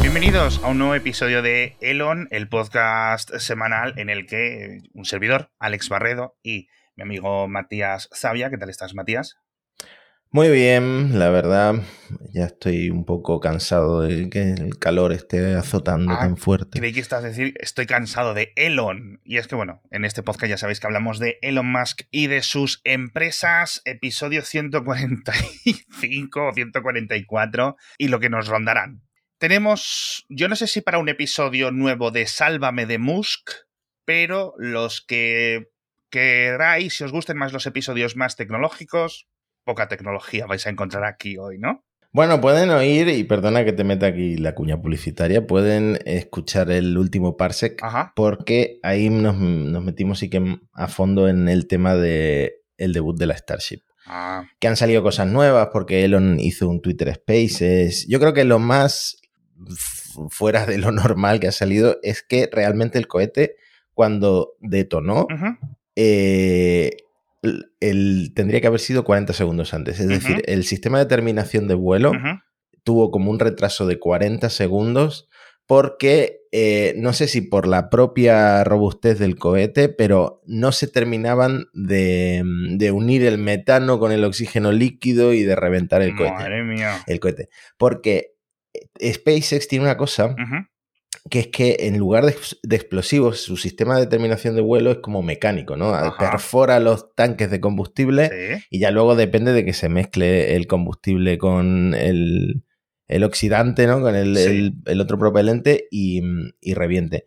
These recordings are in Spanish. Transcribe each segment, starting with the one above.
Bienvenidos a un nuevo episodio de Elon, el podcast semanal en el que un servidor, Alex Barredo, y mi amigo Matías Zavia, ¿qué tal estás, Matías? Muy bien, la verdad, ya estoy un poco cansado de que el calor esté azotando Ah, tan fuerte. Creí que estás a decir, estoy cansado de Elon. Y es que, bueno, en este podcast ya sabéis que hablamos de Elon Musk y de sus empresas, episodio 145 o 144, y lo que nos rondarán. Tenemos, yo no sé si para un episodio nuevo de Sálvame de Musk, pero los que queráis, si os gusten más los episodios más tecnológicos, poca tecnología vais a encontrar aquí hoy, ¿no? Bueno, pueden oír, y perdona que te meta aquí la cuña publicitaria, pueden escuchar el último Parsec, Ajá. porque ahí nos, nos metimos sí que a fondo en el tema de el debut de la Starship. Ah, Que han salido cosas nuevas, porque Elon hizo un Twitter Spaces. Yo creo que lo más fuera de lo normal que ha salido es que realmente el cohete, cuando detonó, eh, el, tendría que haber sido 40 segundos antes. Es decir, el sistema de terminación de vuelo tuvo como un retraso de 40 segundos porque eh, no sé si por la propia robustez del cohete, pero no se terminaban de, de unir el metano con el oxígeno líquido y de reventar el cohete. Madre mía. El cohete. Porque eh, SpaceX tiene una cosa. Que es que en lugar de, de explosivos, su sistema de terminación de vuelo es como mecánico, ¿no? Ajá. Perfora los tanques de combustible Sí. y ya luego depende de que se mezcle el combustible con el, el oxidante, ¿no? Con el, Sí. el- el otro propelente y, y reviente.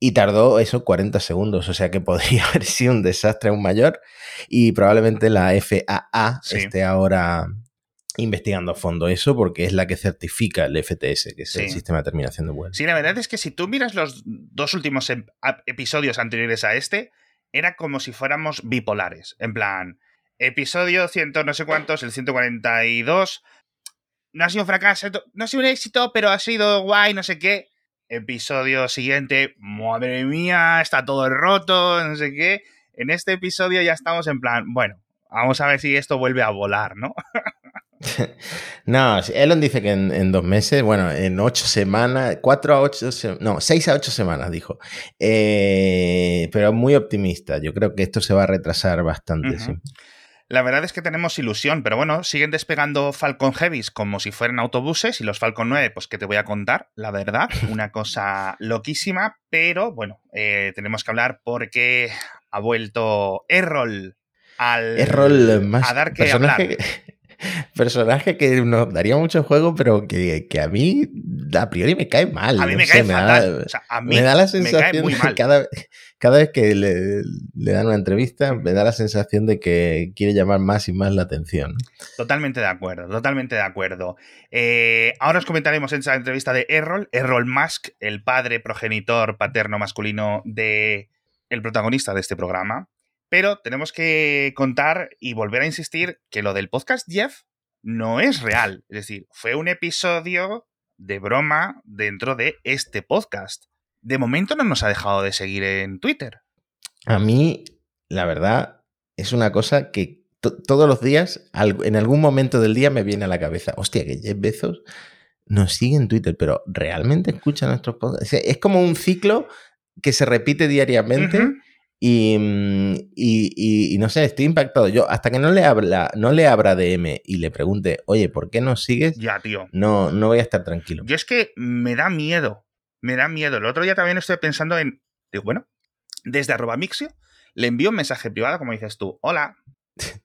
Y tardó eso 40 segundos, o sea que podría haber sido un desastre aún mayor y probablemente la FAA Sí. esté ahora investigando a fondo eso porque es la que certifica el FTS, que es el sistema de terminación de vuelo. Sí, la verdad es que si tú miras los dos últimos em- episodios anteriores a este, era como si fuéramos bipolares. En plan, episodio 100 no sé cuántos, el 142, no ha sido un fracaso, no ha sido un éxito, pero ha sido guay, no sé qué. Episodio siguiente, madre mía, está todo roto, no sé qué. En este episodio ya estamos en plan, bueno, vamos a ver si esto vuelve a volar, ¿no? No, Elon dice que en, en dos meses, bueno, en ocho semanas, cuatro a ocho, no, seis a ocho semanas, dijo. Eh, pero muy optimista. Yo creo que esto se va a retrasar bastante, sí. La verdad es que tenemos ilusión, pero bueno, siguen despegando Falcon Heavies como si fueran autobuses y los Falcon 9, pues que te voy a contar, la verdad, una cosa loquísima, pero bueno, eh, tenemos que hablar porque ha vuelto Errol al Errol más a dar que hablar. que- personaje que nos daría mucho juego, pero que, que a mí a priori me cae mal. A mí no me sé, cae da- fatal, o sea, a mí me da la sensación muy mal. cada, cada vez que le, le dan una entrevista, me da la sensación de que quiere llamar más y más la atención. Totalmente de acuerdo, totalmente de acuerdo. Eh, ahora os comentaremos en esa entrevista de Errol, Errol Musk, el padre progenitor paterno masculino de el protagonista de este programa. Pero tenemos que contar y volver a insistir que lo del podcast Jeff no es real. Es decir, fue un episodio de broma dentro de este podcast. De momento no nos ha dejado de seguir en Twitter. A mí, la verdad, es una cosa que to- todos los días, en algún momento del día, me viene a la cabeza. Hostia, que Jeff Bezos nos sigue en Twitter, pero ¿realmente escucha nuestros podcasts? Es como un ciclo que se repite diariamente. Y, mm, y- y- y no sé, estoy impactado. Yo, hasta que no le habla, no le abra DM y le pregunte, oye, ¿por qué nos sigues? Ya, tío. No, no voy a estar tranquilo. Yo es que me da miedo. Me da miedo. El otro día también estoy pensando en. Digo, bueno, desde arroba mixio le envío un mensaje privado, como dices tú. Hola.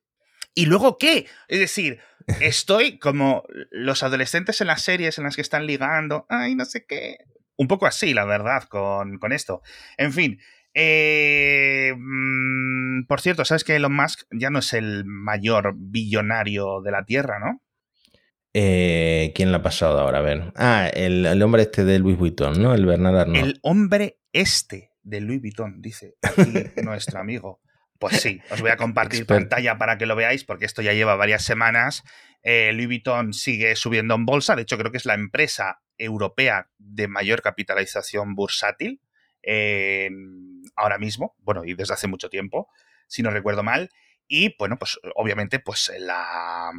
¿Y luego qué? Es decir, estoy como los adolescentes en las series en las que están ligando. Ay, no sé qué. Un poco así, la verdad, con, con esto. En fin. Eh, mm, por cierto, ¿sabes que Elon Musk ya no es el mayor billonario de la Tierra, ¿no? Eh, ¿Quién lo ha pasado ahora? A ver. Ah, el, el hombre este de Louis Vuitton, ¿no? El Bernard Arnault. El hombre este de Louis Vuitton, dice aquí nuestro amigo. Pues sí, os voy a compartir pantalla para que lo veáis, porque esto ya lleva varias semanas. Eh, Louis Vuitton sigue subiendo en bolsa. De hecho, creo que es la empresa europea de mayor capitalización bursátil. Ahora mismo, bueno, y desde hace mucho tiempo, si no recuerdo mal. Y bueno, pues obviamente, pues la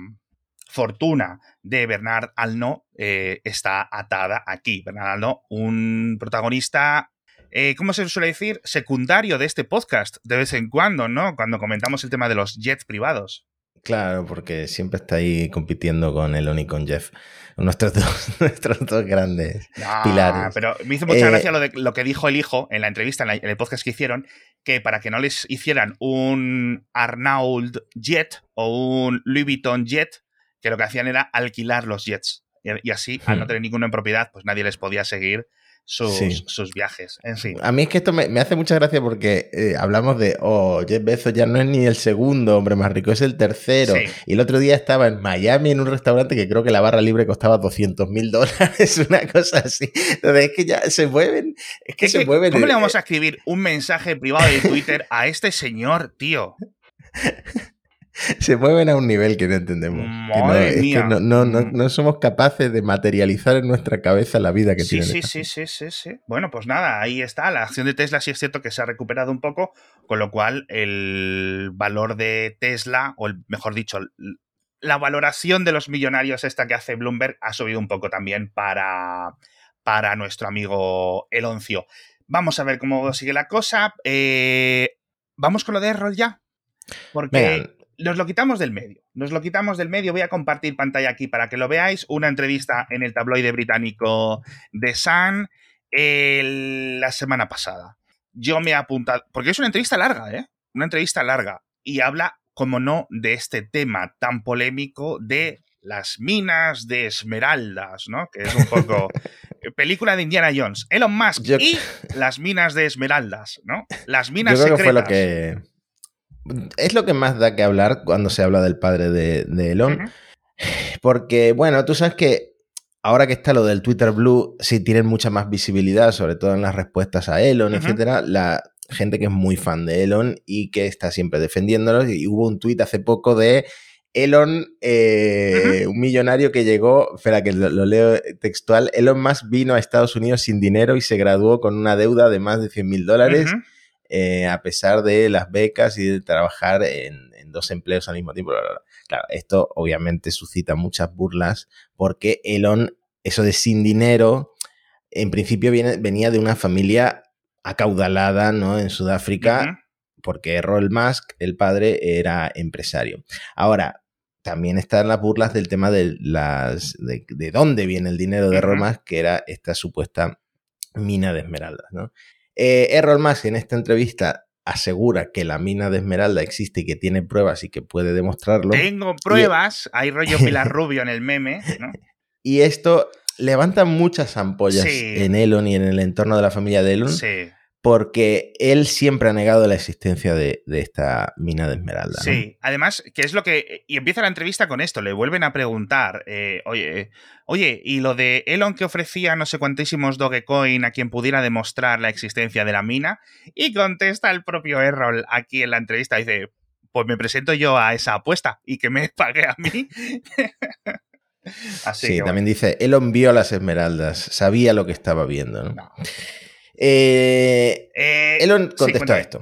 fortuna de Bernard Alno eh, está atada aquí. Bernard Alno, un protagonista, eh, ¿cómo se suele decir? Secundario de este podcast, de vez en cuando, ¿no? Cuando comentamos el tema de los jets privados. Claro, porque siempre está ahí compitiendo con Elon y con Jeff. Nuestros dos, nuestros dos grandes pilares. Pero me hizo mucha eh, gracia lo, de, lo que dijo el hijo en la entrevista, en, el podcast que hicieron, que para que no les hicieran un Arnauld Jet o un Louis Vuitton Jet, que lo que hacían era alquilar los jets. Y, así, al no hmm. tener ninguno en propiedad, pues nadie les podía seguir sus, viajes. En fin. A mí es que esto me, hace mucha gracia porque eh, hablamos de, oh, Jeff Bezos ya no es ni el segundo hombre más rico, es el tercero. Y el otro día estaba en Miami en un restaurante que creo que la barra libre costaba 200 mil dólares, una cosa así. Entonces es que ya se mueven, es que se mueven. ¿Cómo le vamos a escribir un mensaje privado de Twitter a este señor, tío? se mueven a un nivel que no entendemos. no, no, somos capaces de materializar en nuestra cabeza la vida que sí, tiene. Sí, sí, sí, sí, sí. Bueno, pues nada, ahí está. La acción de Tesla sí es cierto que se ha recuperado un poco, con lo cual el valor de Tesla, o mejor dicho, la valoración de los millonarios esta que hace Bloomberg ha subido un poco también para, para nuestro amigo Eloncio. Vamos a ver cómo sigue la cosa. Eh, Vamos con lo de Errol ya. Porque nos lo quitamos del medio. Nos lo quitamos del medio. Voy a compartir pantalla aquí para que lo veáis. Una entrevista en el tabloide británico The Sun la semana pasada. Yo me he apuntado, porque es una entrevista larga, ¿eh? Una entrevista larga. Y habla, como no, de este tema tan polémico de las minas de esmeraldas, ¿no? Que es un poco película de Indiana Jones. Elon Musk y las minas de esmeraldas, ¿no? Las minas Yo fue lo que es lo que más da que hablar cuando se habla del padre de, Elon. Porque, bueno, tú sabes que ahora que está lo del Twitter Blue, sí tienen mucha más visibilidad, sobre todo en las respuestas a Elon, etcétera. La gente que es muy fan de Elon y que está siempre defendiéndolo. Y hubo un tuit hace poco de Elon, eh, un millonario que llegó, espera que lo, leo textual, Elon Musk vino a Estados Unidos sin dinero y se graduó con una deuda de más de 100 mil dólares. Eh, a pesar de las becas y de trabajar en, dos empleos al mismo tiempo. Claro, esto obviamente suscita muchas burlas porque Elon, eso de sin dinero, en principio viene, venía de una familia acaudalada ¿no? en Sudáfrica, porque Errol Musk, el padre, era empresario. Ahora, también están las burlas del tema de las de, dónde viene el dinero de Errol Musk, que era esta supuesta mina de esmeraldas, ¿no? Eh, Errol Musk en esta entrevista asegura que la mina de Esmeralda existe y que tiene pruebas y que puede demostrarlo. Tengo pruebas, hay rollo Pilar Rubio en el meme, ¿no? Y esto levanta muchas ampollas en Elon y en el entorno de la familia de Elon. Sí porque él siempre ha negado la existencia de, esta mina de esmeralda. Sí, además, que es lo que... Y empieza la entrevista con esto, le vuelven a preguntar, eh, oye, oye, ¿y lo de Elon que ofrecía no sé cuantísimos Dogecoin a quien pudiera demostrar la existencia de la mina? Y contesta el propio Errol aquí en la entrevista, dice, pues me presento yo a esa apuesta y que me pague a mí. Así sí, también dice, Elon vio las esmeraldas, sabía lo que estaba viendo. ¿no? no. Eh, eh, Elon contestó a esto.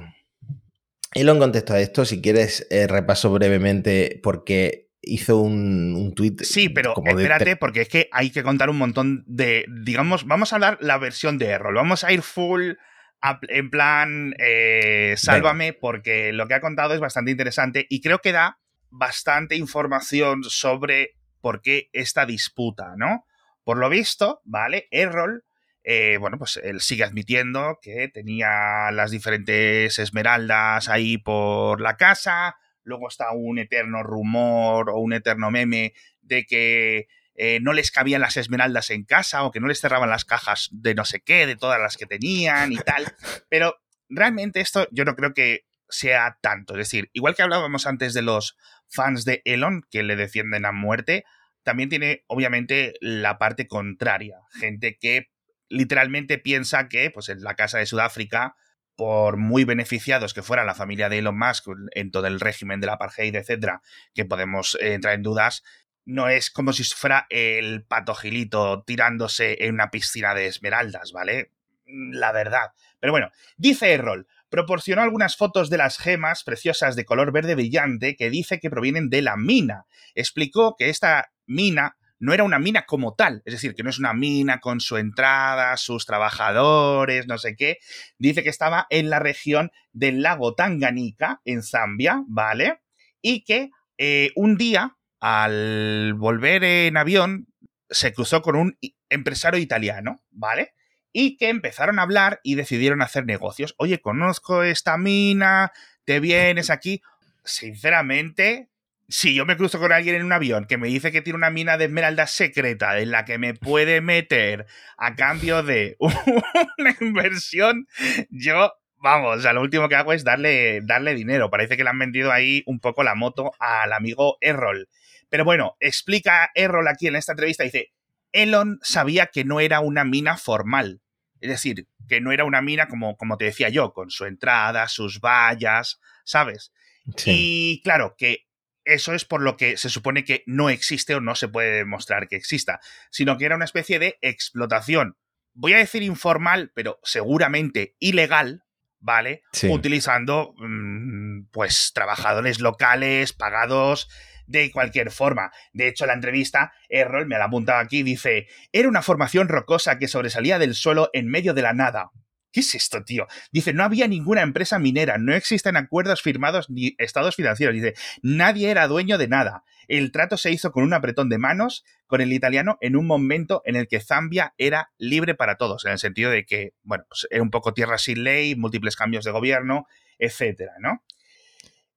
Elon contestó a esto. Si quieres, eh, repaso brevemente porque hizo un, un tweet. Sí, pero espérate, porque es que hay que contar un montón de. Digamos, vamos a hablar la versión de Errol. Vamos a ir full en plan. sálvame, porque lo que ha contado es bastante interesante y creo que da bastante información sobre por qué esta disputa, ¿no? Por lo visto, ¿vale? Errol eh, bueno, pues él sigue admitiendo que tenía las diferentes esmeraldas ahí por la casa. Luego está un eterno rumor o un eterno meme de que eh, no les cabían las esmeraldas en casa o que no les cerraban las cajas de no sé qué, de todas las que tenían y tal. Pero realmente esto yo no creo que sea tanto. Es decir, igual que hablábamos antes de los fans de Elon que le defienden a muerte, también tiene obviamente la parte contraria. Gente que literalmente piensa que pues, en la casa de Sudáfrica, por muy beneficiados que fuera la familia de Elon Musk en todo el régimen del apartheid, etcétera, que podemos eh, entrar en dudas, no es como si fuera el pato gilito tirándose en una piscina de esmeraldas, ¿vale? la verdad. Pero bueno, dice Errol, proporcionó algunas fotos de las gemas preciosas de color verde brillante que dice que provienen de la mina. Explicó que esta mina no era una mina como tal, es decir, que no es una mina con su entrada, sus trabajadores, no sé qué. Dice que estaba en la región del lago Tanganica, en Zambia, ¿vale? Y que eh, un día, al volver en avión, se cruzó con un empresario italiano, ¿vale? Y que empezaron a hablar y decidieron hacer negocios. Oye, conozco esta mina, te vienes aquí. Sinceramente, si yo me cruzo con alguien en un avión que me dice que tiene una mina de esmeralda secreta en la que me puede meter a cambio de una inversión, yo, vamos, o sea, lo último que hago es darle, darle dinero. Parece que le han vendido ahí un poco la moto al amigo Errol. Pero bueno, explica Errol aquí en esta entrevista, dice, Elon sabía que no era una mina formal. Es decir, que no era una mina como, como te decía yo, con su entrada, sus vallas, ¿sabes? Y claro, que eso es por lo que se supone que no existe o no se puede demostrar que exista, sino que era una especie de explotación. Voy a decir informal, pero seguramente ilegal, ¿vale? Utilizando, mm, pues, trabajadores locales pagados de cualquier forma. De hecho, la entrevista, Errol me la ha apuntado aquí, dice, era una formación rocosa que sobresalía del suelo en medio de la nada. ¿Qué es esto, tío? Dice, no había ninguna empresa minera, no existen acuerdos firmados ni estados financieros. Dice, nadie era dueño de nada. El trato se hizo con un apretón de manos con el italiano en un momento en el que Zambia era libre para todos, en el sentido de que, bueno, pues era un poco tierra sin ley, múltiples cambios de gobierno, etcétera, ¿no?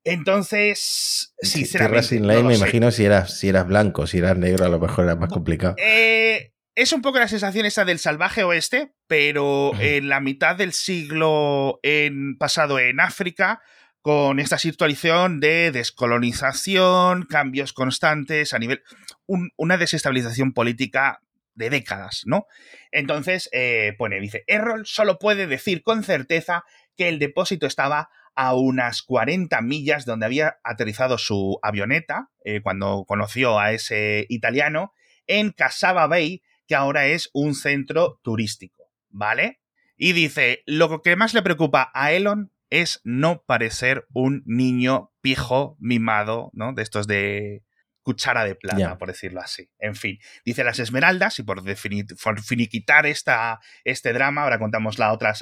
Entonces, sinceramente. Tierra sin ley, me imagino si eras, si eras blanco, si eras negro, a lo mejor era más complicado. Eh, es un poco la sensación esa del salvaje oeste, pero en la mitad del siglo en, pasado en África, con esta situación de descolonización, cambios constantes a nivel. una desestabilización política de décadas, ¿no? Entonces, eh, pone, dice, Errol solo puede decir con certeza que el depósito estaba a unas 40 millas donde había aterrizado su avioneta, eh, cuando conoció a ese italiano, en Casaba Bay, que ahora es un centro turístico, ¿vale? Y dice, lo que más le preocupa a Elon es no parecer un niño pijo mimado, ¿no? De estos de cuchara de plata, por decirlo así. En fin, dice las esmeraldas, y por, finiquitar esta, este drama, ahora contamos la otra,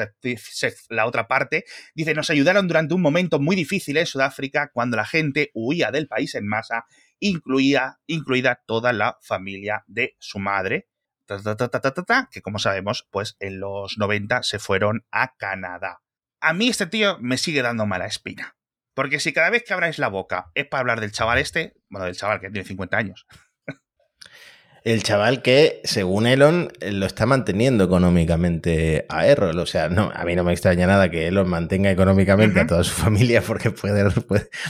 la otra parte, dice, nos ayudaron durante un momento muy difícil en Sudáfrica cuando la gente huía del país en masa, incluía, incluida toda la familia de su madre, que como sabemos, pues en los 90 se fueron a Canadá. A mí este tío me sigue dando mala espina. Porque si cada vez que abráis la boca es para hablar del chaval este, bueno, del chaval que tiene 50 años, el chaval que, según Elon, lo está manteniendo económicamente a Errol. O sea, no, a mí no me extraña nada que Elon mantenga económicamente a toda su familia, porque puede,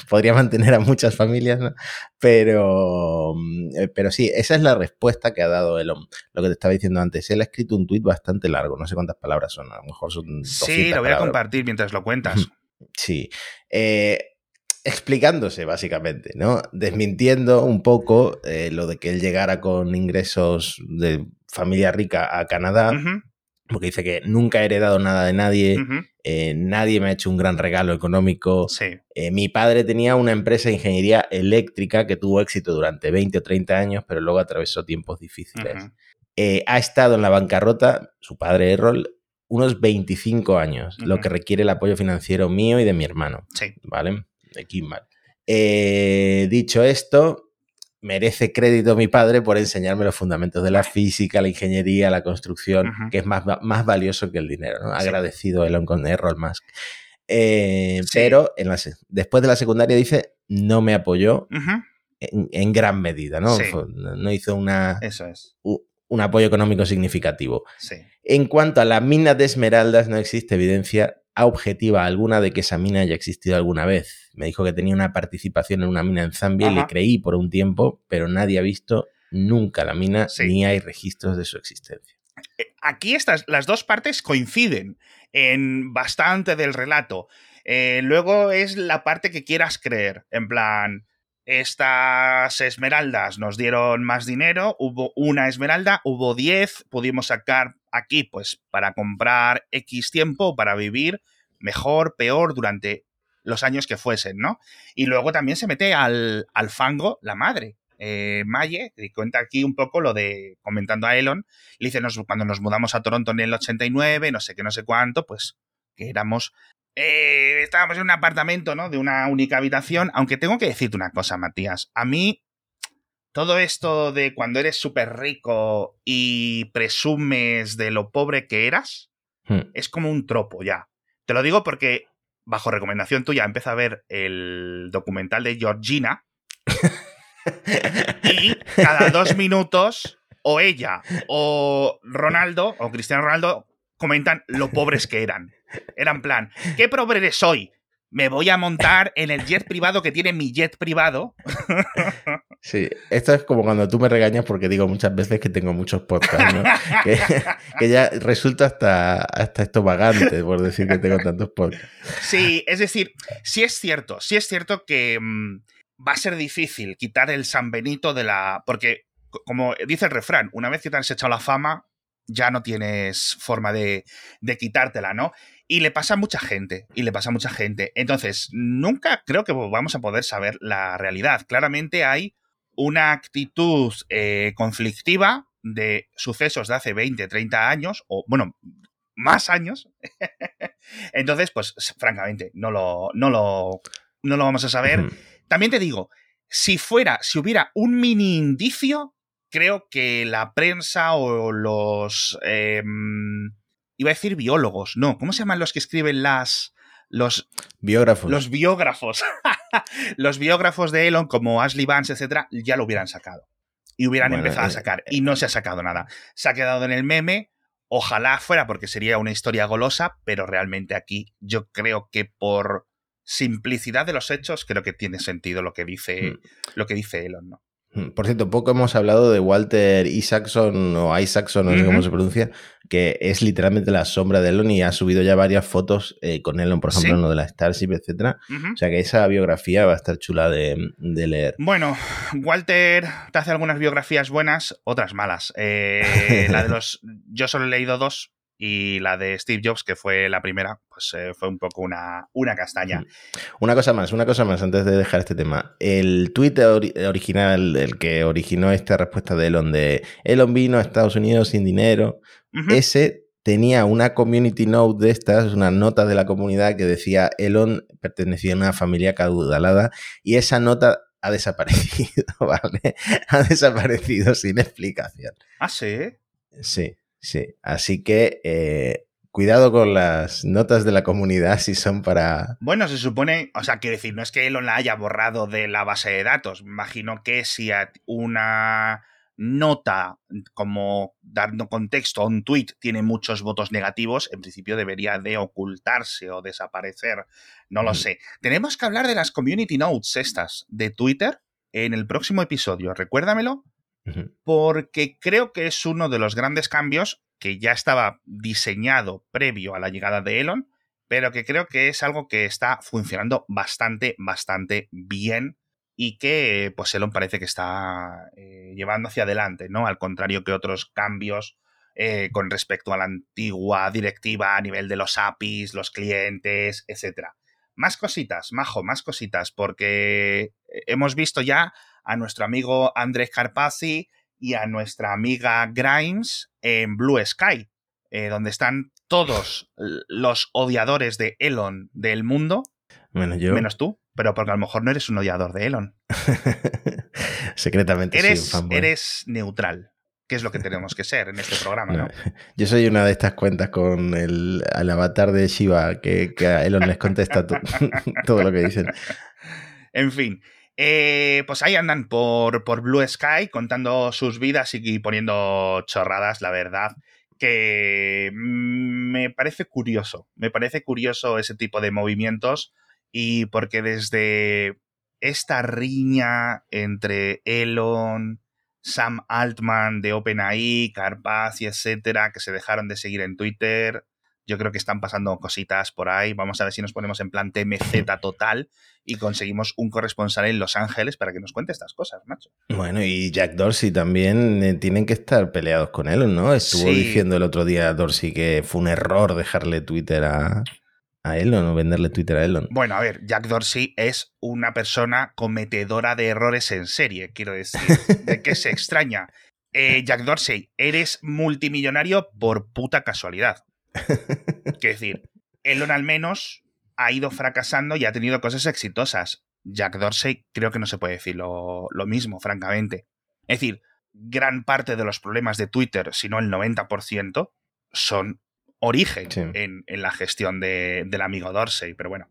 podría mantener a muchas familias, ¿no? Pero, mm, pero sí, esa es la respuesta que ha dado Elon. Lo que te estaba diciendo antes, él ha escrito un tuit bastante largo, no sé cuántas palabras son, a lo mejor son. Sí, lo voy a compartir mientras lo cuentas. Sí. Eh, explicándose, básicamente, ¿no? Desmintiendo un poco eh, lo de que él llegara con ingresos de familia rica a Canadá, porque dice que nunca he heredado nada de nadie, eh, nadie me ha hecho un gran regalo económico. Eh, mi padre tenía una empresa de ingeniería eléctrica que tuvo éxito durante 20 o 30 años, pero luego atravesó tiempos difíciles. ha estado en la bancarrota, su padre Errol, unos 25 años, lo que requiere el apoyo financiero mío y de mi hermano. Sí. ¿Vale? De Kimball. Eh, dicho esto, merece crédito mi padre por enseñarme los fundamentos de la física, la ingeniería, la construcción, que es más, más, valioso que el dinero. ¿no? Agradecido Elon con Errol Musk. Eh, pero en después de la secundaria dice, no me apoyó en, gran medida, ¿no? No hizo una, Eso es. un apoyo económico significativo. En cuanto a la mina de esmeraldas, no existe evidencia objetiva alguna de que esa mina haya existido alguna vez. Me dijo que tenía una participación en una mina en Zambia y le creí por un tiempo, pero nadie ha visto nunca la mina ni hay registros de su existencia. Eh, aquí estas, las dos partes coinciden en bastante del relato. Eh, luego es la parte que quieras creer, en plan, estas esmeraldas nos dieron más dinero, hubo una esmeralda, hubo 10, pudimos sacar aquí pues para comprar X tiempo, para vivir mejor, peor, durante los años que fuesen, ¿no? Y luego también se mete al, fango la madre. Eh, Maye, que cuenta aquí un poco lo de, comentando a Elon, le dice, nos, cuando nos mudamos a Toronto en el 89, no sé qué, no sé cuánto, pues que éramos eh, estábamos en un apartamento, ¿no? De una única habitación, aunque tengo que decirte una cosa, Matías. A mí, todo esto de cuando eres súper rico y presumes de lo pobre que eras, Hmm. es como un tropo ya. Te lo digo porque, bajo recomendación tuya, empieza a ver el documental de Georgina y cada dos minutos, o ella o Ronaldo, o Cristiano Ronaldo, comentan lo pobres que eran. Eran plan, ¿qué pobre eres hoy? Me voy a montar en el jet privado que tiene mi jet privado. Sí, esto es como cuando tú me regañas porque digo muchas veces que tengo muchos podcasts, ¿no? que, que ya resulta hasta, hasta estomagante por decir que tengo tantos podcasts. Sí, es decir, sí es cierto, sí es cierto que mm, va a ser difícil quitar el San Benito de la... Porque, co- como dice el refrán, una vez que te has echado la fama, ya no tienes forma de, de quitártela, ¿no? Y le pasa a mucha gente, y le pasa a mucha gente. Entonces, nunca creo que vamos a poder saber la realidad. Claramente hay una actitud eh, conflictiva de sucesos de hace 20, 30 años, o bueno, más años. Entonces, pues, francamente, no lo, no lo, no lo vamos a saber. También te digo, si fuera, si hubiera un mini indicio, creo que la prensa o los. eh, iba a decir biólogos, no, ¿cómo se llaman los que escriben las. Los, Biógrafos. los biógrafos. los biógrafos de Elon, como Ashley Vance, etcétera, ya lo hubieran sacado. Y hubieran Bueno, empezado a eh, sacar. Y no se ha sacado nada. Se ha quedado en el meme. Ojalá fuera porque sería una historia golosa, pero realmente aquí yo creo que por simplicidad de los hechos, creo que tiene sentido lo que dice, Mm. lo que dice Elon, ¿no? Mm, Por cierto, poco hemos hablado de Walter Isaacson o Isaacson, no sé cómo se pronuncia, que es literalmente la sombra de Elon y ha subido ya varias fotos eh, con Elon, por ejemplo, ¿Sí? en lo de la Starship, etcétera. Ujú. O sea que esa biografía va a estar chula de, de leer. Bueno, Walter te hace algunas biografías buenas, otras malas. Eh, la de los. Yo solo he leído dos. Y la de Steve Jobs, que fue la primera, pues eh, fue un poco una, una castaña. Una cosa más, una cosa más antes de dejar este tema. El ori- original, el que originó esta respuesta de Elon de Elon vino a Estados Unidos sin dinero, ese tenía una community note de estas, una nota de la comunidad que decía Elon pertenecía a una familia caudalada y esa nota ha desaparecido, ¿vale? Ha desaparecido sin explicación. Ah, sí. Sí, sí. Así que eh, cuidado con las notas de la comunidad si son para... Bueno, se supone, o sea, quiero decir, no es que Elon la haya borrado de la base de datos. Me Imagino que si una nota como dando contexto a un tweet tiene muchos votos negativos, en principio debería de ocultarse o desaparecer. No lo Mm. sé. Tenemos que hablar de las community notes estas de Twitter en el próximo episodio. Recuérdamelo Porque creo que es uno de los grandes cambios que ya estaba diseñado previo a la llegada de Elon, pero que creo que es algo que está funcionando bastante, bastante bien y que pues Elon parece que está eh, llevando hacia adelante, ¿no? Al contrario que otros cambios eh, con respecto a la antigua directiva a nivel de los APIs, los clientes, etcétera. Más cositas, majo, más cositas, porque hemos visto ya a nuestro amigo Andrés Carpazzi y a nuestra amiga Grimes en Blue Sky, eh, donde están todos los odiadores de Elon del mundo, Bueno, yo menos tú, pero porque a lo mejor no eres un odiador de Elon. secretamente un Eres, fanboy. eres neutral, que es lo que tenemos que ser en este programa, ¿no? No, Yo soy una de estas cuentas con el, el avatar de Shiva que, que a Elon les contesta to- todo lo que dicen. En fin. Eh, pues ahí andan por, por Blue Sky contando sus vidas y poniendo chorradas, la verdad. Que me parece curioso. Me parece curioso ese tipo de movimientos. Y porque desde esta riña entre Elon, Sam Altman de OpenAI, Carpaz y etcétera, que se dejaron de seguir en Twitter, Yo creo que están pasando cositas por ahí. Vamos a ver si nos ponemos en plan TMZ total y conseguimos un corresponsal en Los Ángeles para que nos cuente estas cosas, macho. Bueno, y Jack Dorsey también eh, tienen que estar peleados con él, ¿no? Estuvo Sí. diciendo el otro día Dorsey que fue un error dejarle Twitter a, a Elon o venderle Twitter a Elon. Bueno, a ver, Jack Dorsey es una persona cometedora de errores en serie, quiero decir. ¿De qué se extraña? Eh, Jack Dorsey, eres multimillonario por puta casualidad. Quiero decir, Elon al menos ha ido fracasando y ha tenido cosas exitosas. Jack Dorsey creo que no se puede decir lo, lo mismo, francamente. Es decir, gran parte de los problemas de Twitter, si no el 90%, son origen Sí. en, en la gestión de- del amigo Dorsey, pero bueno.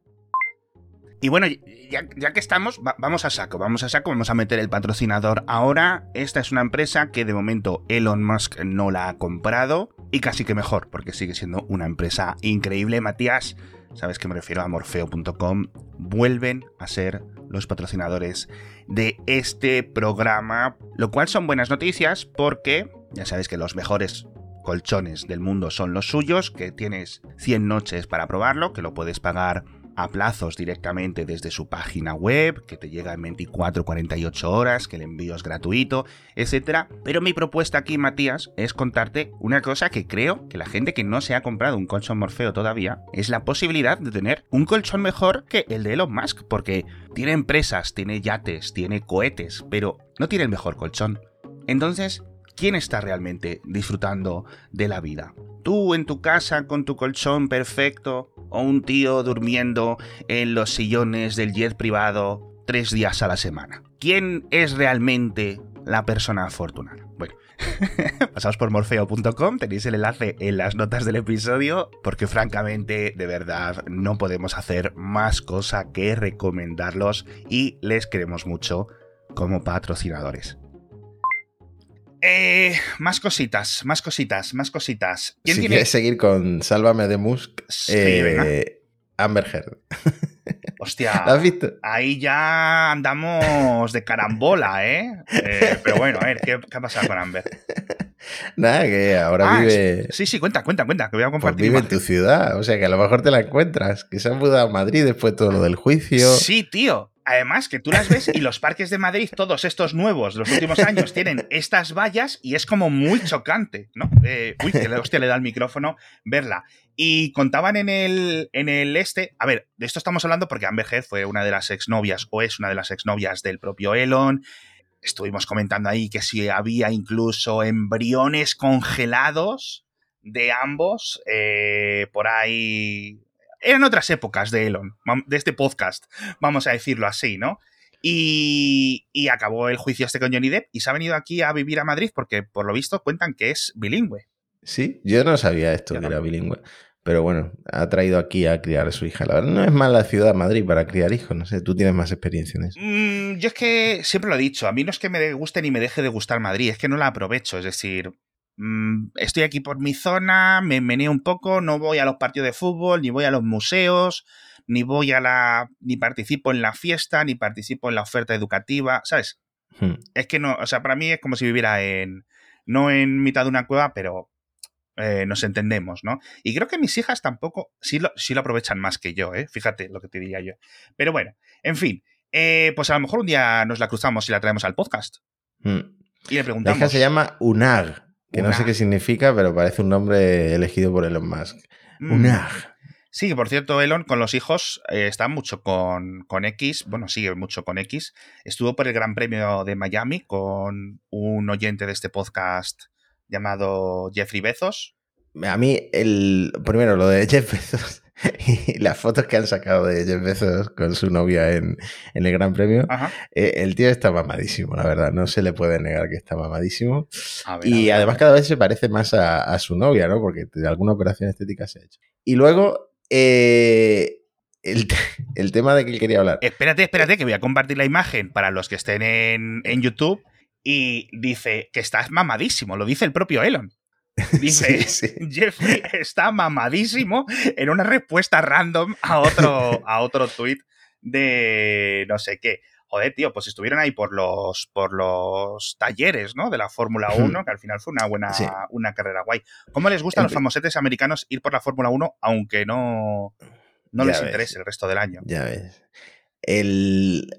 Y bueno, ya, ya que estamos, va- vamos a saco, vamos a saco, vamos a meter el patrocinador ahora. Esta es una empresa que de momento Elon Musk no la ha comprado y casi que mejor, porque sigue siendo una empresa increíble. Matías, sabes que me refiero a morfeo.com, vuelven a ser los patrocinadores de este programa, lo cual son buenas noticias porque ya sabes que los mejores colchones del mundo son los suyos, que tienes 100 noches para probarlo, que lo puedes pagar a plazos directamente desde su página web, que te llega en 24 48 horas, que el envío es gratuito, etcétera. Pero mi propuesta aquí, Matías, es contarte una cosa que creo que la gente que no se ha comprado un colchón Morfeo todavía es la posibilidad de tener un colchón mejor que el de Elon Musk, porque tiene empresas, tiene yates, tiene cohetes, pero no tiene el mejor colchón. Entonces, ¿quién está realmente disfrutando de la vida? ¿Tú en tu casa con tu colchón perfecto o un tío durmiendo en los sillones del jet privado tres días a la semana? ¿Quién es realmente la persona afortunada? Bueno, pasaos por morfeo.com, tenéis el enlace en las notas del episodio, porque francamente, de verdad, no podemos hacer más cosa que recomendarlos y les queremos mucho como patrocinadores. Eh, más cositas, más cositas, más cositas. ¿Quién Si tiene? quieres seguir con Sálvame de Musk, Sí, eh. Amber Heard. Hostia. ¿La has visto? Ahí ya andamos de carambola, ¿eh? Eh, pero bueno, a ver, ¿qué, qué ha pasado con Amber? Nada, que ahora Ah, vive, Sí, sí, cuenta, cuenta, cuenta, que voy a pues compartir. vive en tu ciudad. O sea que a lo mejor te la encuentras. Que se ha mudado a Madrid después de todo lo del juicio. Sí, tío. Además, que tú las ves y los parques de Madrid, todos estos nuevos, los últimos años, tienen estas vallas y es como muy chocante, ¿no? Eh, uy, que le, hostia, le da el micrófono verla. Y contaban en el, en el este, a ver, de esto estamos hablando porque Amber Heard fue una de las exnovias o es una de las exnovias del propio Elon. Estuvimos comentando ahí que si había incluso embriones congelados de ambos eh, por ahí. Eran otras épocas de Elon, de este podcast, vamos a decirlo así, ¿no? Y, y acabó el juicio este con Johnny Depp y se ha venido aquí a vivir a Madrid porque, por lo visto, cuentan que es bilingüe. Sí, yo no sabía esto, Yo que era bilingüe. Pero bueno, ha traído aquí a criar a su hija. La verdad, no es mala ciudad Madrid para criar hijos. No sé, tú tienes más experiencia en eso. Mm, yo es que siempre lo he dicho, a mí no es que me guste ni me deje de gustar Madrid, es que no la aprovecho, es decir, mm, estoy aquí por mi zona, me meneo un poco, no voy a los partidos de fútbol, ni voy a los museos, ni voy a la, ni participo en la fiesta, ni participo en la oferta educativa, ¿sabes? Hmm. Es que no, o sea, para mí es como si viviera en, no en mitad de una cueva, pero eh, nos entendemos, ¿no? Y creo que mis hijas tampoco, sí lo, sí lo aprovechan más que yo, ¿eh? Fíjate lo que te diría yo. Pero bueno, en fin, eh, pues a lo mejor un día nos la cruzamos y la traemos al podcast. Hmm. Y le La preguntamos. hija se llama Unag, que no sé qué significa, pero parece un nombre elegido por Elon Musk. Mm, Unag. Sí, por cierto, Elon con los hijos eh, está mucho con, con X, bueno, sigue mucho con X. Estuvo por el Gran Premio de Miami con un oyente de este podcast llamado Jeffrey Bezos. A mí, el primero, lo de Jeff Bezos y las fotos que han sacado de Jeff Bezos con su novia en, en el Gran Premio. Eh, el tío está mamadísimo, la verdad. No se le puede negar que está mamadísimo. A ver, a Y ver, además cada vez se parece más a, a su novia, ¿no? Porque alguna operación estética se ha hecho. Y luego, eh, el, el tema de que él quería hablar. Espérate, espérate, que voy a compartir la imagen para los que estén en, en YouTube. Y dice que estás mamadísimo, lo dice el propio Elon. Dice, Sí, sí. Jeffrey está mamadísimo en una respuesta random a otro, a otro tweet de no sé qué. joder, tío, pues estuvieron ahí por los, por los talleres, ¿no? De la Fórmula 1, que al final fue una buena, una carrera guay. ¿Cómo les gusta a los famosetes americanos ir por la Fórmula 1, aunque no, no les interese el resto del año? Ya ves. El,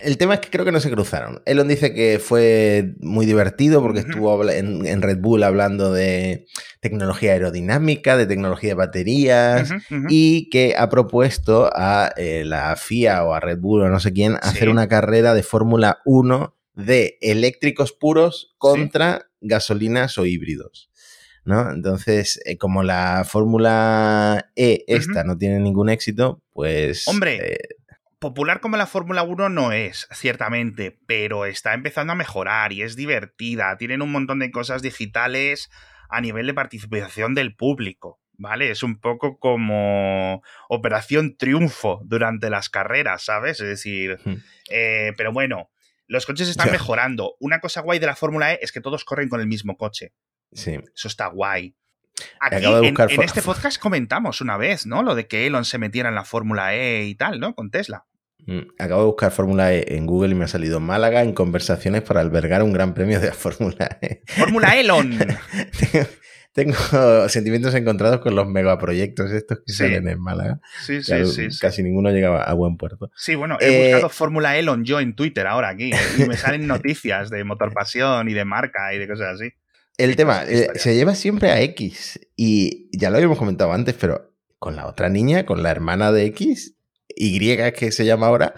el tema es que creo que no se cruzaron. Elon dice que fue muy divertido porque estuvo en, Red Bull hablando de tecnología aerodinámica, de tecnología de baterías y que ha propuesto a eh, la FIA o a Red Bull o no sé quién hacer una carrera de Fórmula 1 de eléctricos puros contra gasolinas o híbridos. ¿no? Entonces, eh, como la Fórmula E esta no tiene ningún éxito, pues... Hombre, eh, popular como la Fórmula 1 no es, ciertamente, pero está empezando a mejorar y es divertida. Tienen un montón de cosas digitales a nivel de participación del público. ¿Vale? Es un poco como Operación Triunfo durante las carreras, ¿sabes? Es decir, eh, pero bueno, los coches están mejorando. Una cosa guay de la Fórmula E es que todos corren con el mismo coche. Sí. Eso está guay. Aquí en, este podcast comentamos una vez, ¿no? Lo de que Elon se metiera en la Fórmula E y tal, ¿no? Con Tesla. Mm, acabo de buscar Fórmula E en Google y me ha salido Málaga en conversaciones para albergar un gran premio de la Fórmula E. ¡Fórmula Elon! tengo, sentimientos encontrados con los megaproyectos estos que salen en Málaga. Sí, sí, sí, Casi ninguno llegaba a buen puerto. Sí, bueno, he eh, buscado Fórmula Elon yo en Twitter ahora aquí y me salen noticias de Motor Pasión y de marca y de cosas así. El tema, eh, se lleva siempre a X y ya lo habíamos comentado antes, pero con la otra niña, con la hermana de X, y que se llama ahora,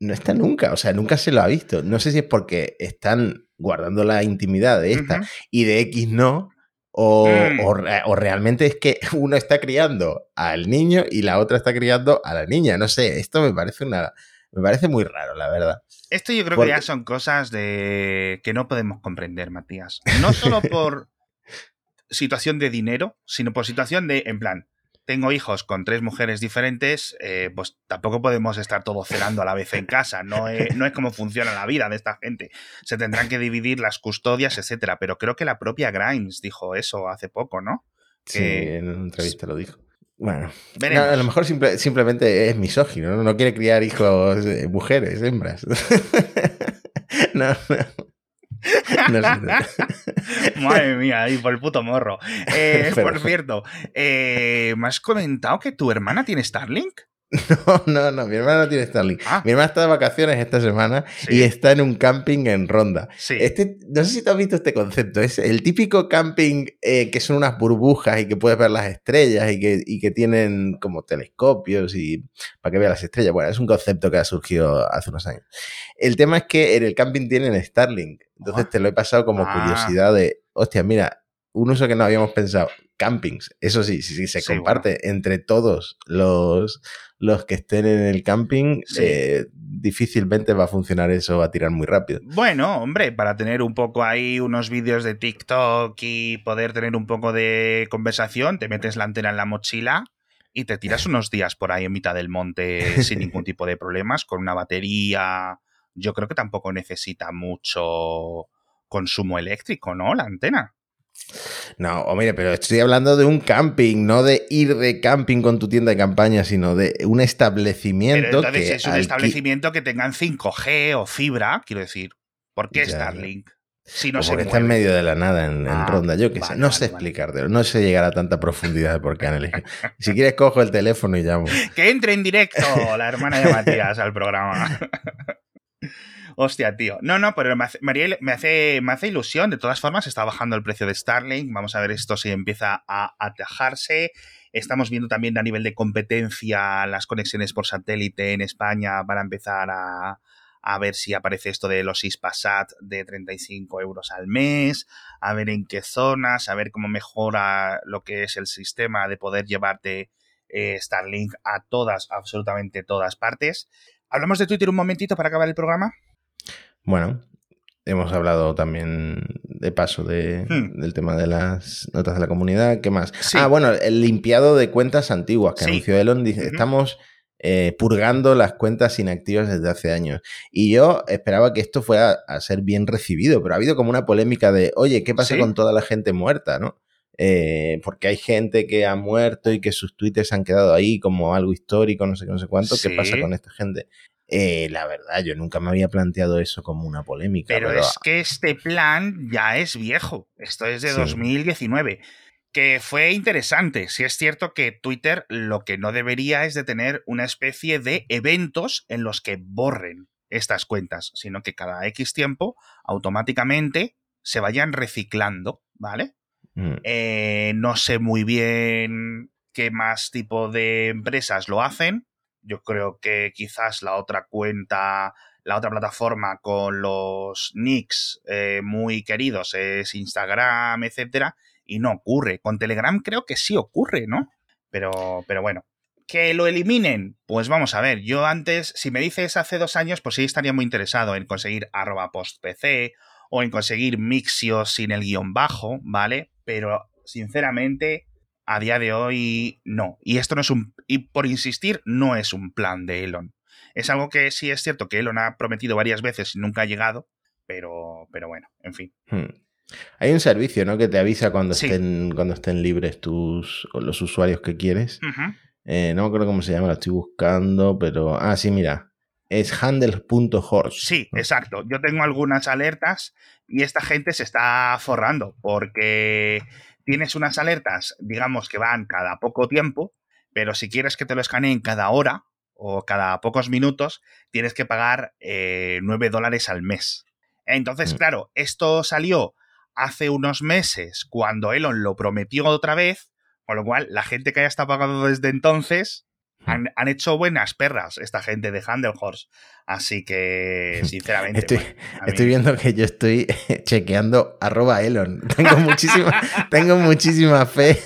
no está nunca, o sea, nunca se lo ha visto. No sé si es porque están guardando la intimidad de esta y de X no, o, mm. o, realmente es que uno está criando al niño y la otra está criando a la niña. No sé, esto me parece una. Me parece muy raro, la verdad. Esto yo creo que ya son cosas de que no podemos comprender, Matías. No solo por situación de dinero, sino por situación de, en plan, tengo hijos con tres mujeres diferentes, eh, pues tampoco podemos estar todos cenando a la vez en casa. No es, no es como funciona la vida de esta gente. Se tendrán que dividir las custodias, etcétera. Pero creo que la propia Grimes dijo eso hace poco, ¿no? Sí, en una entrevista lo dijo. Bueno, a lo mejor simplemente es misógino, ¿no? no quiere criar hijos, eh, mujeres, hembras. no, no. Madre mía, ahí por el puto morro. Eh, por cierto, eh, ¿me has comentado que tu hermana tiene Starlink? No, no, no, mi hermana no tiene Starlink. Ah. Mi hermana está de vacaciones esta semana y está en un camping en Ronda. Este, no sé si te has visto este concepto. Es el típico camping eh, que son unas burbujas y que puedes ver las estrellas y que, y que tienen como telescopios y para que veas las estrellas. Bueno, es un concepto que ha surgido hace unos años. El tema es que en el camping tienen Starlink. Entonces ah. te lo he pasado como ah. curiosidad de, hostia, mira, un uso que no habíamos pensado, campings. Eso sí, sí, sí se comparte entre todos los, los que estén en el camping, eh, difícilmente va a funcionar eso, va a tirar muy rápido. Bueno, hombre, para tener un poco ahí unos vídeos de TikTok y poder tener un poco de conversación, te metes la antena en la mochila y te tiras unos días por ahí en mitad del monte sin ningún tipo de problemas, con una batería. Yo creo que tampoco necesita mucho consumo eléctrico, ¿no? La antena. No, hombre, pero estoy hablando de un camping, no de ir de camping con tu tienda de campaña, sino de un establecimiento. Pero es un establecimiento que tengan 5G o fibra, quiero decir. ¿Por qué Starlink? Si no porque está en medio de la nada en, ah, ronda, yo qué sé. No sé explicarte, no sé llegar a tanta profundidad de por qué han elegido. Si quieres, cojo el teléfono y llamo. Que entre en directo la hermana de Matías al programa. Hostia, tío. No, no, pero me me hace, me hace ilusión. De todas formas, está bajando el precio de Starlink. Vamos a ver esto si empieza a atajarse. Estamos viendo también a nivel de competencia las conexiones por satélite en España van a empezar a, a ver si aparece esto de los ISPASAT de 35 euros al mes, a ver en qué zonas, a ver cómo mejora lo que es el sistema de poder llevarte eh, Starlink a todas, absolutamente todas partes. ¿Hablamos de Twitter un momentito para acabar el programa? Bueno, hemos hablado también de paso de, hmm. del tema de las notas de la comunidad. ¿Qué más? Ah, bueno, el limpiado de cuentas antiguas que anunció Elon. Dice, estamos eh, purgando las cuentas inactivas desde hace años. Y yo esperaba que esto fuera a ser bien recibido, pero ha habido como una polémica de, oye, ¿qué pasa con toda la gente muerta? ¿no? Eh, porque hay gente que ha muerto y que sus tweets han quedado ahí como algo histórico, no sé qué, no sé cuánto. ¿Qué pasa con esta gente? Eh, la verdad, yo nunca me había planteado eso como una polémica. Pero, es que este plan ya es viejo. Esto es de Sí. 2019. Que fue interesante. Si es cierto que Twitter lo que no debería es de tener una especie de eventos en los que borren estas cuentas, sino que cada X tiempo automáticamente se vayan reciclando, ¿vale? Mm, Eh, no sé muy bien qué más tipo de empresas lo hacen. Yo creo que quizás la otra cuenta, la otra plataforma con los nicks eh, muy queridos es Instagram, etcétera, y no ocurre. Con Telegram creo que sí ocurre, ¿no? Pero, pero bueno. ¿Que lo eliminen? Pues vamos a ver. Yo antes, si me dices hace dos años, pues sí estaría muy interesado en conseguir arroba postpc o en conseguir Mixio sin el guion bajo, ¿vale? Pero sinceramente, a día de hoy no. Y esto no es un. Y por insistir, no es un plan de Elon. Es algo que sí es cierto que Elon ha prometido varias veces y nunca ha llegado, pero, pero bueno, en fin. mm. Hay un servicio, ¿no? Que te avisa cuando, Sí. estén, cuando estén libres tus, los usuarios que quieres. Eh, no me acuerdo cómo se llama, lo estoy buscando, pero. Ah, sí, mira. Es handles.horse. Sí, ¿no? exacto. Yo tengo algunas alertas y esta gente se está forrando porque tienes unas alertas, digamos, que van cada poco tiempo, pero si quieres que te lo escaneen cada hora o cada pocos minutos, tienes que pagar eh, 9 dólares al mes. Entonces, Mm. claro, esto salió hace unos meses cuando Elon lo prometió otra vez, con lo cual la gente que haya estado pagando desde entonces han, han hecho buenas perras esta gente de Handelhorse. Así que, sinceramente, Estoy, bueno, viendo que yo estoy chequeando arroba Elon. Tengo muchísima, tengo muchísima fe.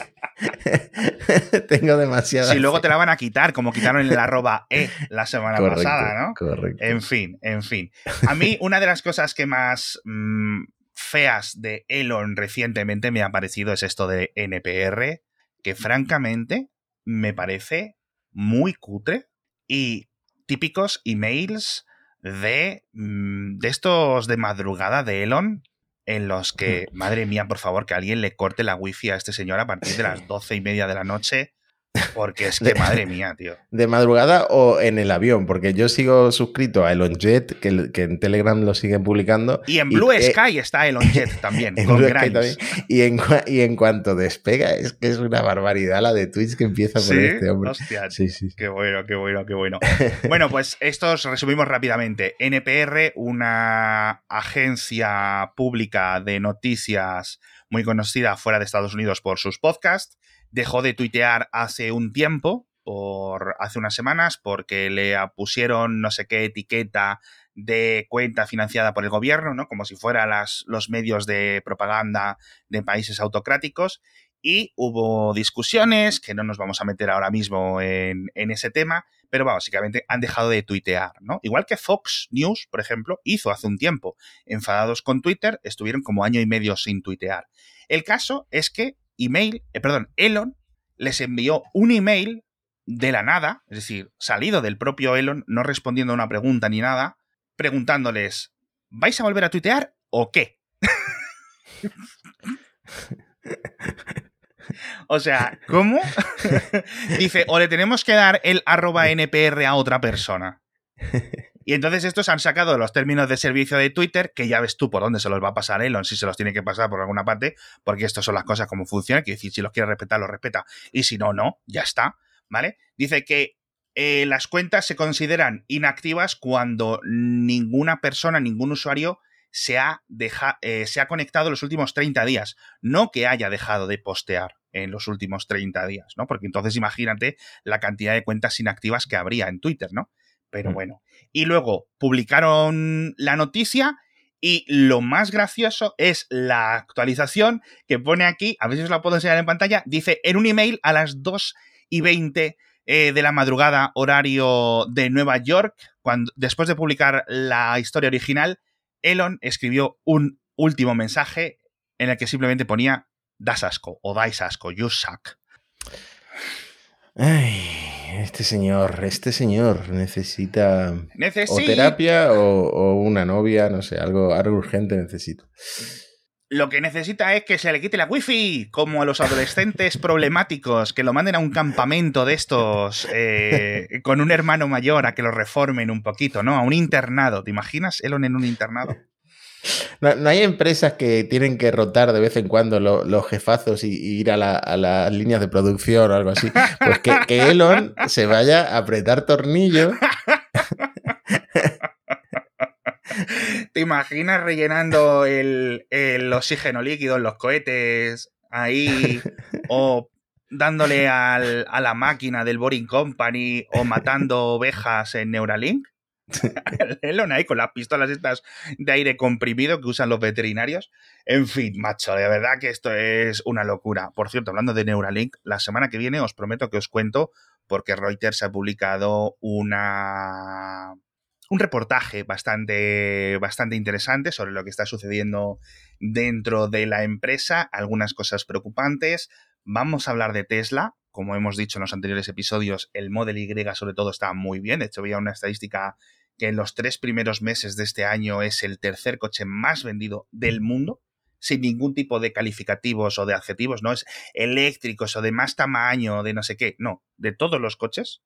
tengo demasiada Si luego te la van a quitar, como quitaron el arroba E la semana Correcto, pasada, ¿no? Correcto. En fin, en fin. A mí, una de las cosas que más mm, feas de Elon recientemente me ha parecido es esto de NPR, que francamente me parece muy cutre y típicos emails de, mm, de estos de madrugada de Elon en los que, madre mía, por favor, que alguien le corte la wifi a este señor a partir de las doce y media de la noche, porque es que, madre mía, tío. ¿De madrugada o en el avión? Porque yo sigo suscrito a ElonJet, que, que en Telegram lo siguen publicando. Y en Blue eh, Sky está Elon Jet también, en con Blue Sky también. Y en, cua- y en cuanto despega, es que es una barbaridad la de tweets que empieza por Sí, este hombre. hostia, Sí, sí. Qué bueno, qué bueno, qué bueno. Bueno, pues estos resumimos rápidamente. NPR, una agencia pública de noticias muy conocida fuera de Estados Unidos por sus podcasts, dejó de tuitear hace un tiempo, por hace unas semanas, porque le pusieron no sé qué etiqueta de cuenta financiada por el gobierno, ¿no? Como si fueran los medios de propaganda de países autocráticos. Y hubo discusiones, que no nos vamos a meter ahora mismo en, en ese tema, pero básicamente han dejado de tuitear, ¿no? Igual que Fox News, por ejemplo, hizo hace un tiempo. Enfadados con Twitter, estuvieron como año y medio sin tuitear. El caso es que email, eh, perdón, Elon les envió un email de la nada, es decir, salido del propio Elon, no respondiendo a una pregunta ni nada, preguntándoles, ¿vais a volver a tuitear o qué? O sea, ¿cómo? Dice, o le tenemos que dar el arroba NPR a otra persona. Y entonces estos han sacado los términos de servicio de Twitter, que ya ves tú por dónde se los va a pasar Elon, si se los tiene que pasar por alguna parte, porque estas son las cosas como funcionan, que decir, si los quiere respetar, los respeta, y si no, no, ya está, ¿vale? Dice que eh, las cuentas se consideran inactivas cuando ninguna persona, ningún usuario se ha, deja, eh, se ha conectado los últimos 30 días, no que haya dejado de postear en los últimos 30 días, ¿no? Porque entonces imagínate la cantidad de cuentas inactivas que habría en Twitter, ¿no? Pero Mm. bueno. Y luego publicaron la noticia y lo más gracioso es la actualización que pone aquí, a ver si os la puedo enseñar en pantalla, dice en un email a las 2 y 20 eh, de la madrugada, horario de Nueva York, cuando, después de publicar la historia original, Elon escribió un último mensaje en el que simplemente ponía das asco o dais asco, you suck. Ay, este señor, este señor necesita o Necesito. terapia o, o una novia, no sé, algo, algo urgente necesito. lo que necesita es que se le quite la wifi, como a los adolescentes problemáticos, que lo manden a un campamento de estos eh, con un hermano mayor a que lo reformen un poquito, ¿no? A un internado. ¿Te imaginas Elon en un internado? No, hay empresas que tienen que rotar de vez en cuando los jefazos y, ir a, las líneas de producción o algo así. Pues que, Elon se vaya a apretar tornillos ¿Te imaginas rellenando el, oxígeno líquido en los cohetes ahí? o dándole a la máquina del Boring Company o matando ovejas en Neuralink? Elon ahí con las pistolas estas de aire comprimido que usan los veterinarios. En fin, macho, de verdad que esto es una locura. Por cierto, hablando de Neuralink, la semana que viene os prometo que os cuento porque Reuters ha publicado una un reportaje bastante, bastante interesante sobre lo que está sucediendo dentro de la empresa, algunas cosas preocupantes. Vamos a hablar de Tesla. Como hemos dicho en los anteriores episodios, el Model Y sobre todo está muy bien. De hecho, había una estadística que en los tres primeros meses de este año es el tercer coche más vendido del mundo, sin ningún tipo de calificativos o de adjetivos, no es eléctricos o de más tamaño, de no sé qué, no, de todos los coches.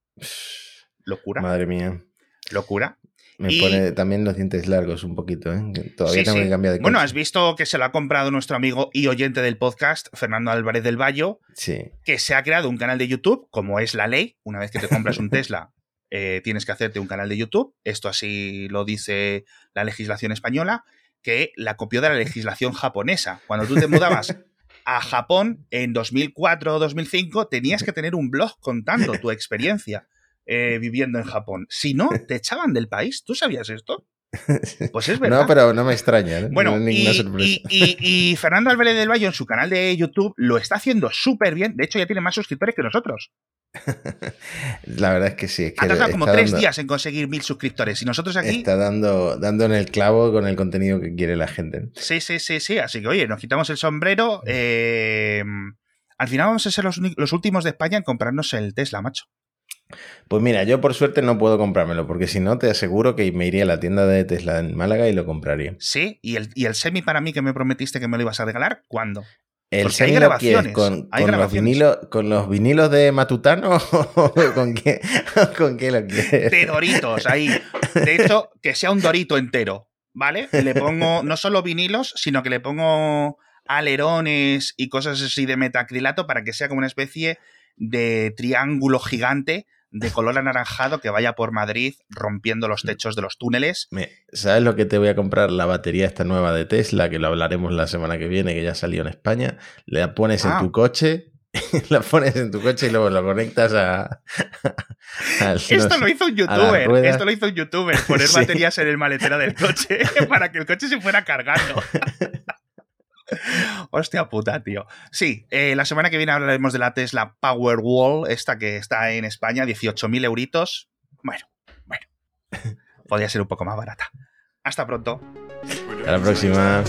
Locura. Madre mía. Locura. Me pone también los dientes largos un poquito, ¿eh? todavía tengo que cambiar de Bueno, has visto que se lo ha comprado nuestro amigo y oyente del podcast, Fernando Álvarez del Valle, sí. que se ha creado un canal de YouTube, como es la ley. Una vez que te compras un Tesla, eh, tienes que hacerte un canal de YouTube. Esto así lo dice la legislación española, que la copió de la legislación japonesa. Cuando tú te mudabas a Japón en 2004 o 2005, tenías que tener un blog contando tu experiencia. Eh, viviendo en Japón. Si no, te echaban del país. ¿Tú sabías esto? Pues es verdad. No, pero no me extraña. ¿eh? Bueno, y, Fernando Álvarez del Valle en su canal de YouTube lo está haciendo súper bien. De hecho, ya tiene más suscriptores que nosotros. La verdad es que sí. ha tardado como tres días en conseguir mil suscriptores y nosotros aquí. Está dando, dando en el clavo con el contenido que quiere la gente. Sí, sí, sí, sí. Así que, oye, nos quitamos el sombrero. Eh, al final vamos a ser los, los últimos de España en comprarnos el Tesla, macho. Pues mira, yo por suerte no puedo comprármelo, porque si no, te aseguro que me iría a la tienda de Tesla en Málaga y lo compraría. Sí, y el, y el semi para mí que me prometiste que me lo ibas a regalar, ¿cuándo? ¿El semi hay grabaciones, con, los vinilos, con, los vinilos, de Matutano o con qué, con qué lo quieres? De Doritos, ahí. De hecho, que sea un Dorito entero, ¿vale? Le pongo no solo vinilos, sino que le pongo alerones y cosas así de metacrilato para que sea como una especie de triángulo gigante de color anaranjado que vaya por Madrid rompiendo los techos de los túneles. ¿Sabes lo que te voy a comprar? La batería esta nueva de Tesla, que lo hablaremos la semana que viene, que ya salió en España. La pones en ah. tu coche, la pones en tu coche y luego lo conectas a... esto lo hizo un youtuber, esto lo hizo un youtuber, poner baterías en el maletero del coche para que el coche se fuera cargando. Hostia puta, tío. Sí, eh, la semana que viene hablaremos de la Tesla Powerwall, esta que está en España, 18.000 euritos. Bueno, bueno. Podría ser un poco más barata. Hasta pronto. Hasta la próxima.